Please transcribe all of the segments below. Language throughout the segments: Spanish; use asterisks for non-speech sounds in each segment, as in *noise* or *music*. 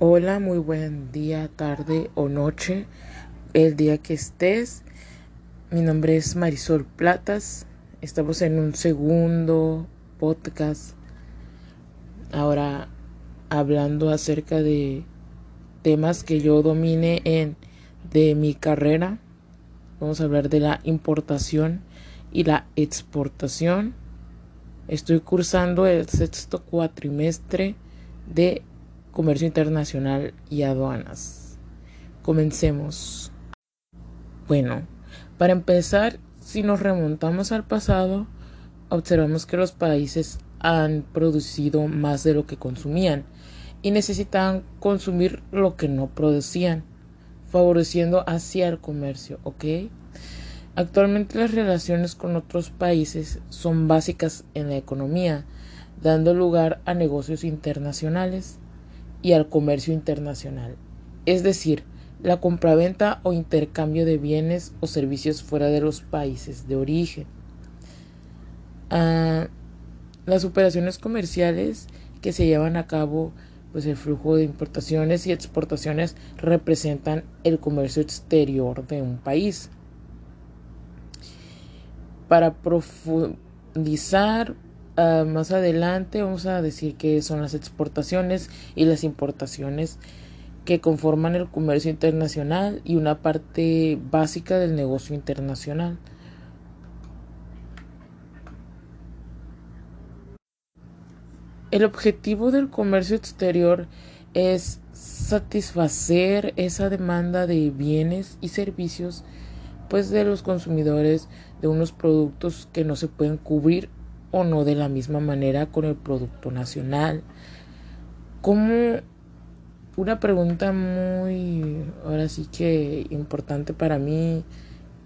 Hola, muy buen día, tarde o noche, el día que estés. Mi nombre es Marisol Platas. Estamos en un segundo podcast. Ahora hablando acerca de temas que yo domine en de mi carrera. Vamos a hablar de la importación y la exportación. Estoy cursando el sexto cuatrimestre de comercio internacional y aduanas. Comencemos. Bueno, para empezar, si nos remontamos al pasado, observamos que los países han producido más de lo que consumían y necesitaban consumir lo que no producían, favoreciendo hacia el comercio, ¿ok? Actualmente las relaciones con otros países son básicas en la economía, dando lugar a negocios internacionales y al comercio internacional, es decir, la compraventa o intercambio de bienes o servicios fuera de los países de origen. Ah, las operaciones comerciales que se llevan a cabo, pues el flujo de importaciones y exportaciones representan el comercio exterior de un país. Para profundizar Ah, más adelante vamos a decir que son las exportaciones y las importaciones que conforman el comercio internacional y una parte básica del negocio internacional. El objetivo del comercio exterior es satisfacer esa demanda de bienes y servicios pues de los consumidores de unos productos que no se pueden cubrir o no de la misma manera con el Producto Nacional. Como una pregunta muy, ahora sí que importante para mí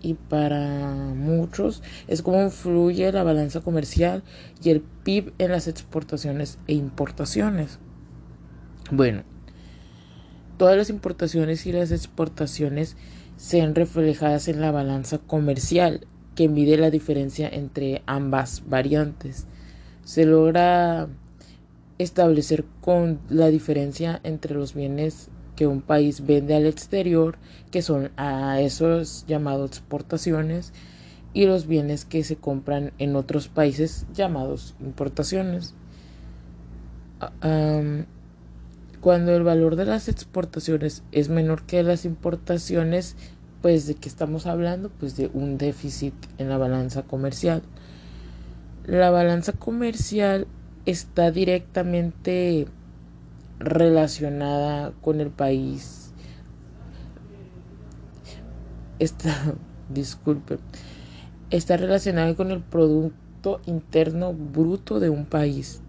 y para muchos es cómo influye la balanza comercial y el PIB en las exportaciones e importaciones. Bueno, todas las importaciones y las exportaciones se ven reflejadas en la balanza comercial que mide la diferencia entre ambas variantes. Se logra establecer con la diferencia entre los bienes que un país vende al exterior, que son a esos llamados exportaciones, y los bienes que se compran en otros países llamados importaciones. cuando el valor de las exportaciones es menor que las importaciones, pues de qué estamos hablando pues de un déficit en la balanza comercial. La balanza comercial está directamente relacionada con el país. Está *laughs* disculpe está relacionada con el producto interno bruto de un país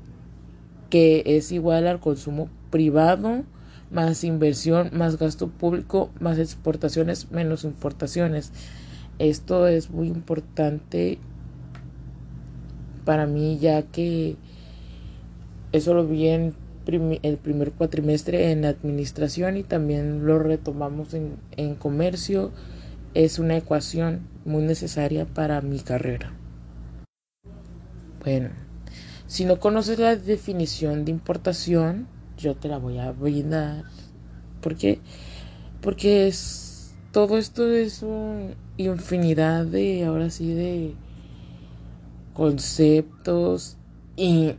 que es igual al consumo privado más inversión, más gasto público, más exportaciones, menos importaciones. Esto es muy importante para mí ya que eso lo vi en el primer cuatrimestre en administración y también lo retomamos en, en comercio. Es una ecuación muy necesaria para mi carrera. Bueno, si no conoces la definición de importación, yo te la voy a brindar. Porque, porque es, todo esto es una infinidad de, ahora sí, de conceptos y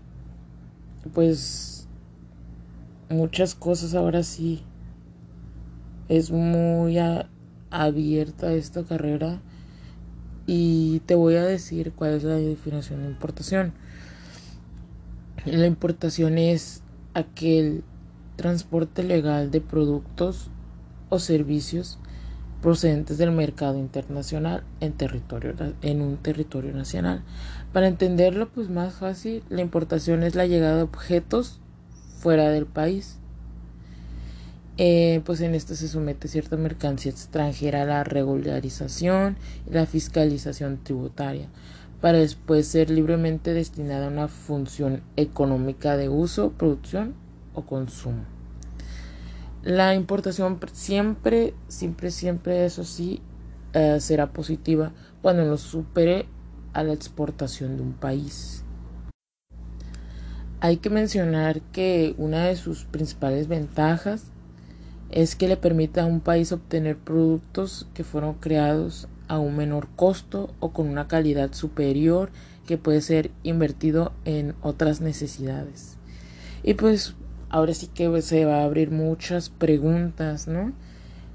pues muchas cosas ahora sí. Es muy abierta esta carrera y te voy a decir cuál es la definición de importación. La importación es aquel transporte legal de productos o servicios procedentes del mercado internacional en territorio en un territorio nacional. Para entenderlo pues más fácil, la importación es la llegada de objetos fuera del país. Eh, pues en esto se somete cierta mercancía extranjera a la regularización y la fiscalización tributaria para después ser libremente destinada a una función económica de uso, producción o consumo. La importación siempre, siempre, siempre, eso sí, eh, será positiva cuando nos supere a la exportación de un país. Hay que mencionar que una de sus principales ventajas es que le permite a un país obtener productos que fueron creados a un menor costo o con una calidad superior que puede ser invertido en otras necesidades. Y pues ahora sí que se va a abrir muchas preguntas, ¿no?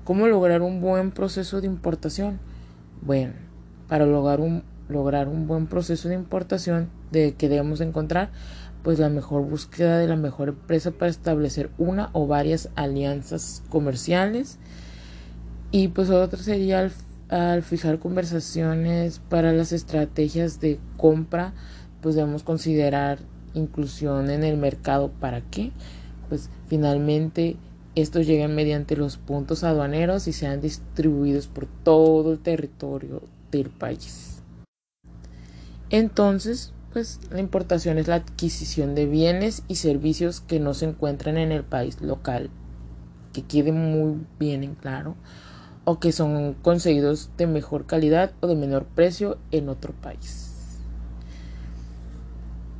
¿Cómo lograr un buen proceso de importación? Bueno, para lograr un, lograr un buen proceso de importación, de que debemos encontrar pues la mejor búsqueda de la mejor empresa para establecer una o varias alianzas comerciales y pues otra sería al, al fijar conversaciones para las estrategias de compra pues debemos considerar inclusión en el mercado. Para qué pues finalmente estos lleguen mediante los puntos aduaneros y sean distribuidos por todo el territorio del país. Entonces pues la importación es la adquisición de bienes y servicios que no se encuentran en el país local, que quede muy bien en claro, o que son conseguidos de mejor calidad o de menor precio en otro país.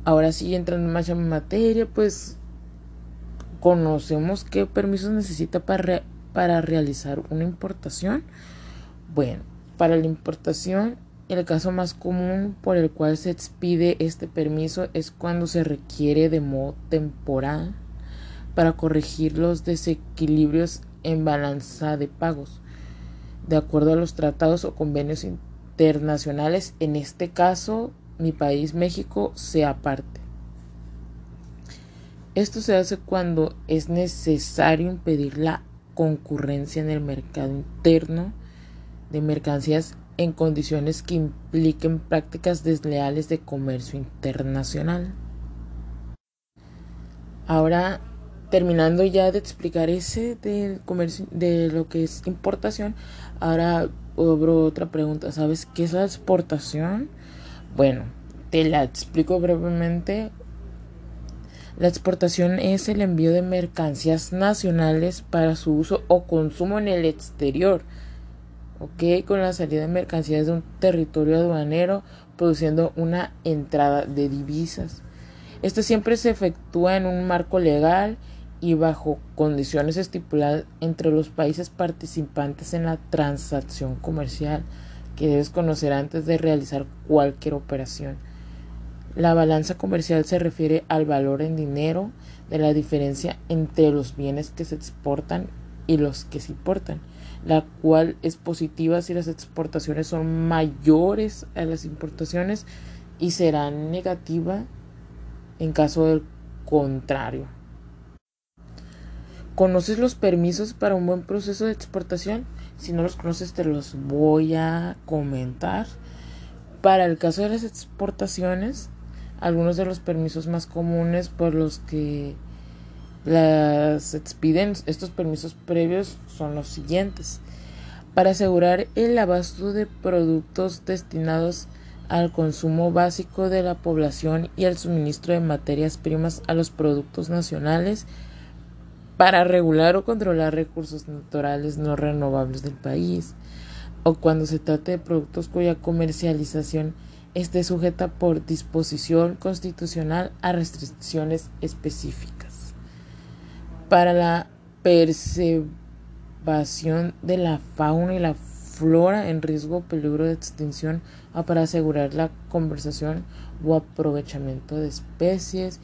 Ahora sí, entrando más en materia, pues conocemos qué permisos necesita para, para realizar una importación. Bueno, para la importación el caso más común por el cual se expide este permiso es cuando se requiere de modo temporal para corregir los desequilibrios en balanza de pagos, de acuerdo a los tratados o convenios internacionales. En este caso, mi país, México, se aparte. Esto se hace cuando es necesario impedir la concurrencia en el mercado interno de mercancías en condiciones que impliquen prácticas desleales de comercio internacional. Ahora, terminando ya de explicar ese del comercio, de lo que es importación, ahora abro otra pregunta. ¿Sabes qué es la exportación? Bueno, te la explico brevemente. La exportación es el envío de mercancías nacionales para su uso o consumo en el exterior ¿ok? Con la salida de mercancías de un territorio aduanero, produciendo una entrada de divisas. Esto siempre se efectúa en un marco legal y bajo condiciones estipuladas entre los países participantes en la transacción comercial que debes conocer antes de realizar cualquier operación. La balanza comercial se refiere al valor en dinero de la diferencia entre los bienes que se exportan y los que se importan la cual es positiva si las exportaciones son mayores a las importaciones y será negativa en caso del contrario. ¿Conoces los permisos para un buen proceso de exportación? Si no los conoces te los voy a comentar. Para el caso de las exportaciones, algunos de los permisos más comunes por los que las expiden estos permisos previos son los siguientes. Para asegurar el abasto de productos destinados al consumo básico de la población y al suministro de materias primas a los productos nacionales, para regular o controlar recursos naturales no renovables del país, o cuando se trate de productos cuya comercialización esté sujeta por disposición constitucional a restricciones específicas. Para la preservación de la fauna y la flora en riesgo o peligro de extinción o para asegurar la conservación o aprovechamiento de especies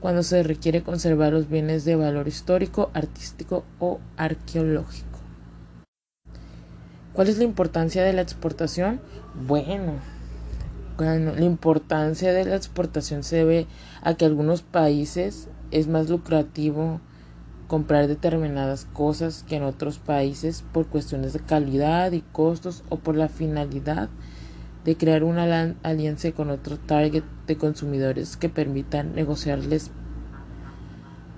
cuando se requiere conservar los bienes de valor histórico, artístico o arqueológico. ¿Cuál es la importancia de la exportación? Bueno, la importancia de la exportación se debe a que algunos países es más lucrativo comprar determinadas cosas que en otros países por cuestiones de calidad y costos o por la finalidad de crear una alianza con otro target de consumidores que permitan negociarles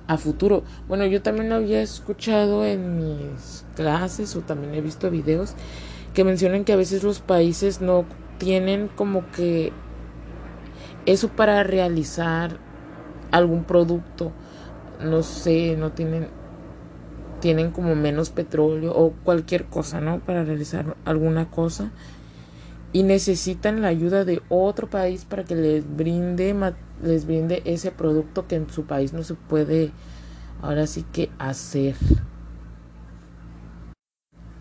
a futuro. Bueno, yo también lo había escuchado en mis clases o también he visto videos que mencionan que a veces los países no tienen como que eso para realizar algún producto no sé, no tienen tienen como menos petróleo o cualquier cosa, ¿no? Para realizar alguna cosa. Y necesitan la ayuda de otro país para que les brinde les brinde ese producto que en su país no se puede ahora sí que hacer.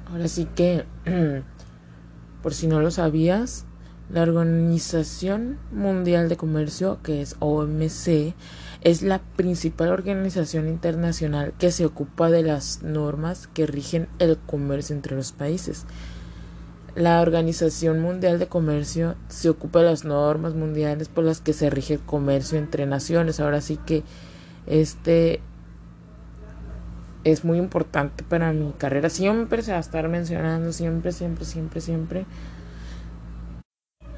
Ahora sí que *clears throat* por si no lo sabías, la Organización Mundial de Comercio, que es OMC, es la principal organización internacional que se ocupa de las normas que rigen el comercio entre los países. La Organización Mundial de Comercio se ocupa de las normas mundiales por las que se rige el comercio entre naciones. Ahora sí que este es muy importante para mi carrera. Siempre se va a estar mencionando, siempre, siempre, siempre, siempre.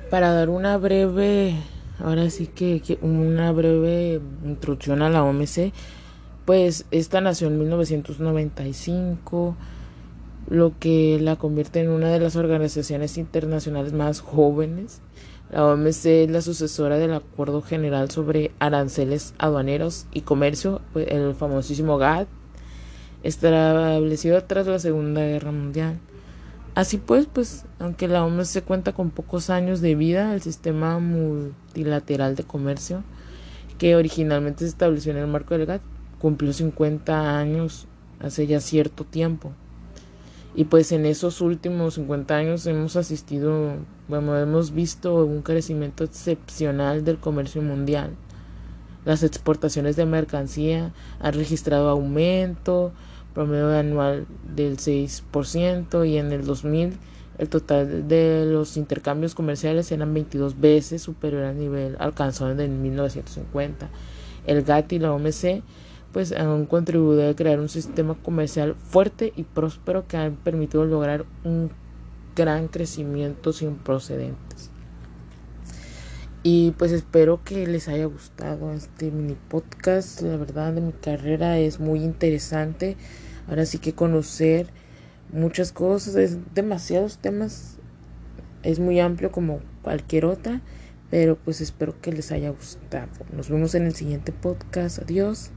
Para dar una breve, ahora sí que, una breve introducción a la OMC, pues esta nació en 1995 lo que la convierte en una de las organizaciones internacionales más jóvenes. La OMC es la sucesora del Acuerdo General sobre Aranceles Aduaneros y Comercio, pues, el famosísimo GATT, establecido tras la Segunda Guerra Mundial. Así pues, pues, aunque la OMC cuenta con pocos años de vida, el sistema multilateral de comercio, que originalmente se estableció en el marco del GATT, cumplió 50 años hace ya cierto tiempo. Y pues en esos últimos 50 años hemos asistido, bueno, hemos visto un crecimiento excepcional del comercio mundial. Las exportaciones de mercancía han registrado aumento, promedio anual del 6% y en el 2000 el total de los intercambios comerciales eran 22 veces superior al nivel alcanzado en 1950. El GATT y la OMC pues han contribuido a crear un sistema comercial fuerte y próspero que han permitido lograr un gran crecimiento sin procedentes. Y pues espero que les haya gustado este mini podcast. La verdad de mi carrera es muy interesante. Ahora sí que conocer muchas cosas, es demasiados temas. Es muy amplio como cualquier otra. Pero pues espero que les haya gustado. Nos vemos en el siguiente podcast. Adiós.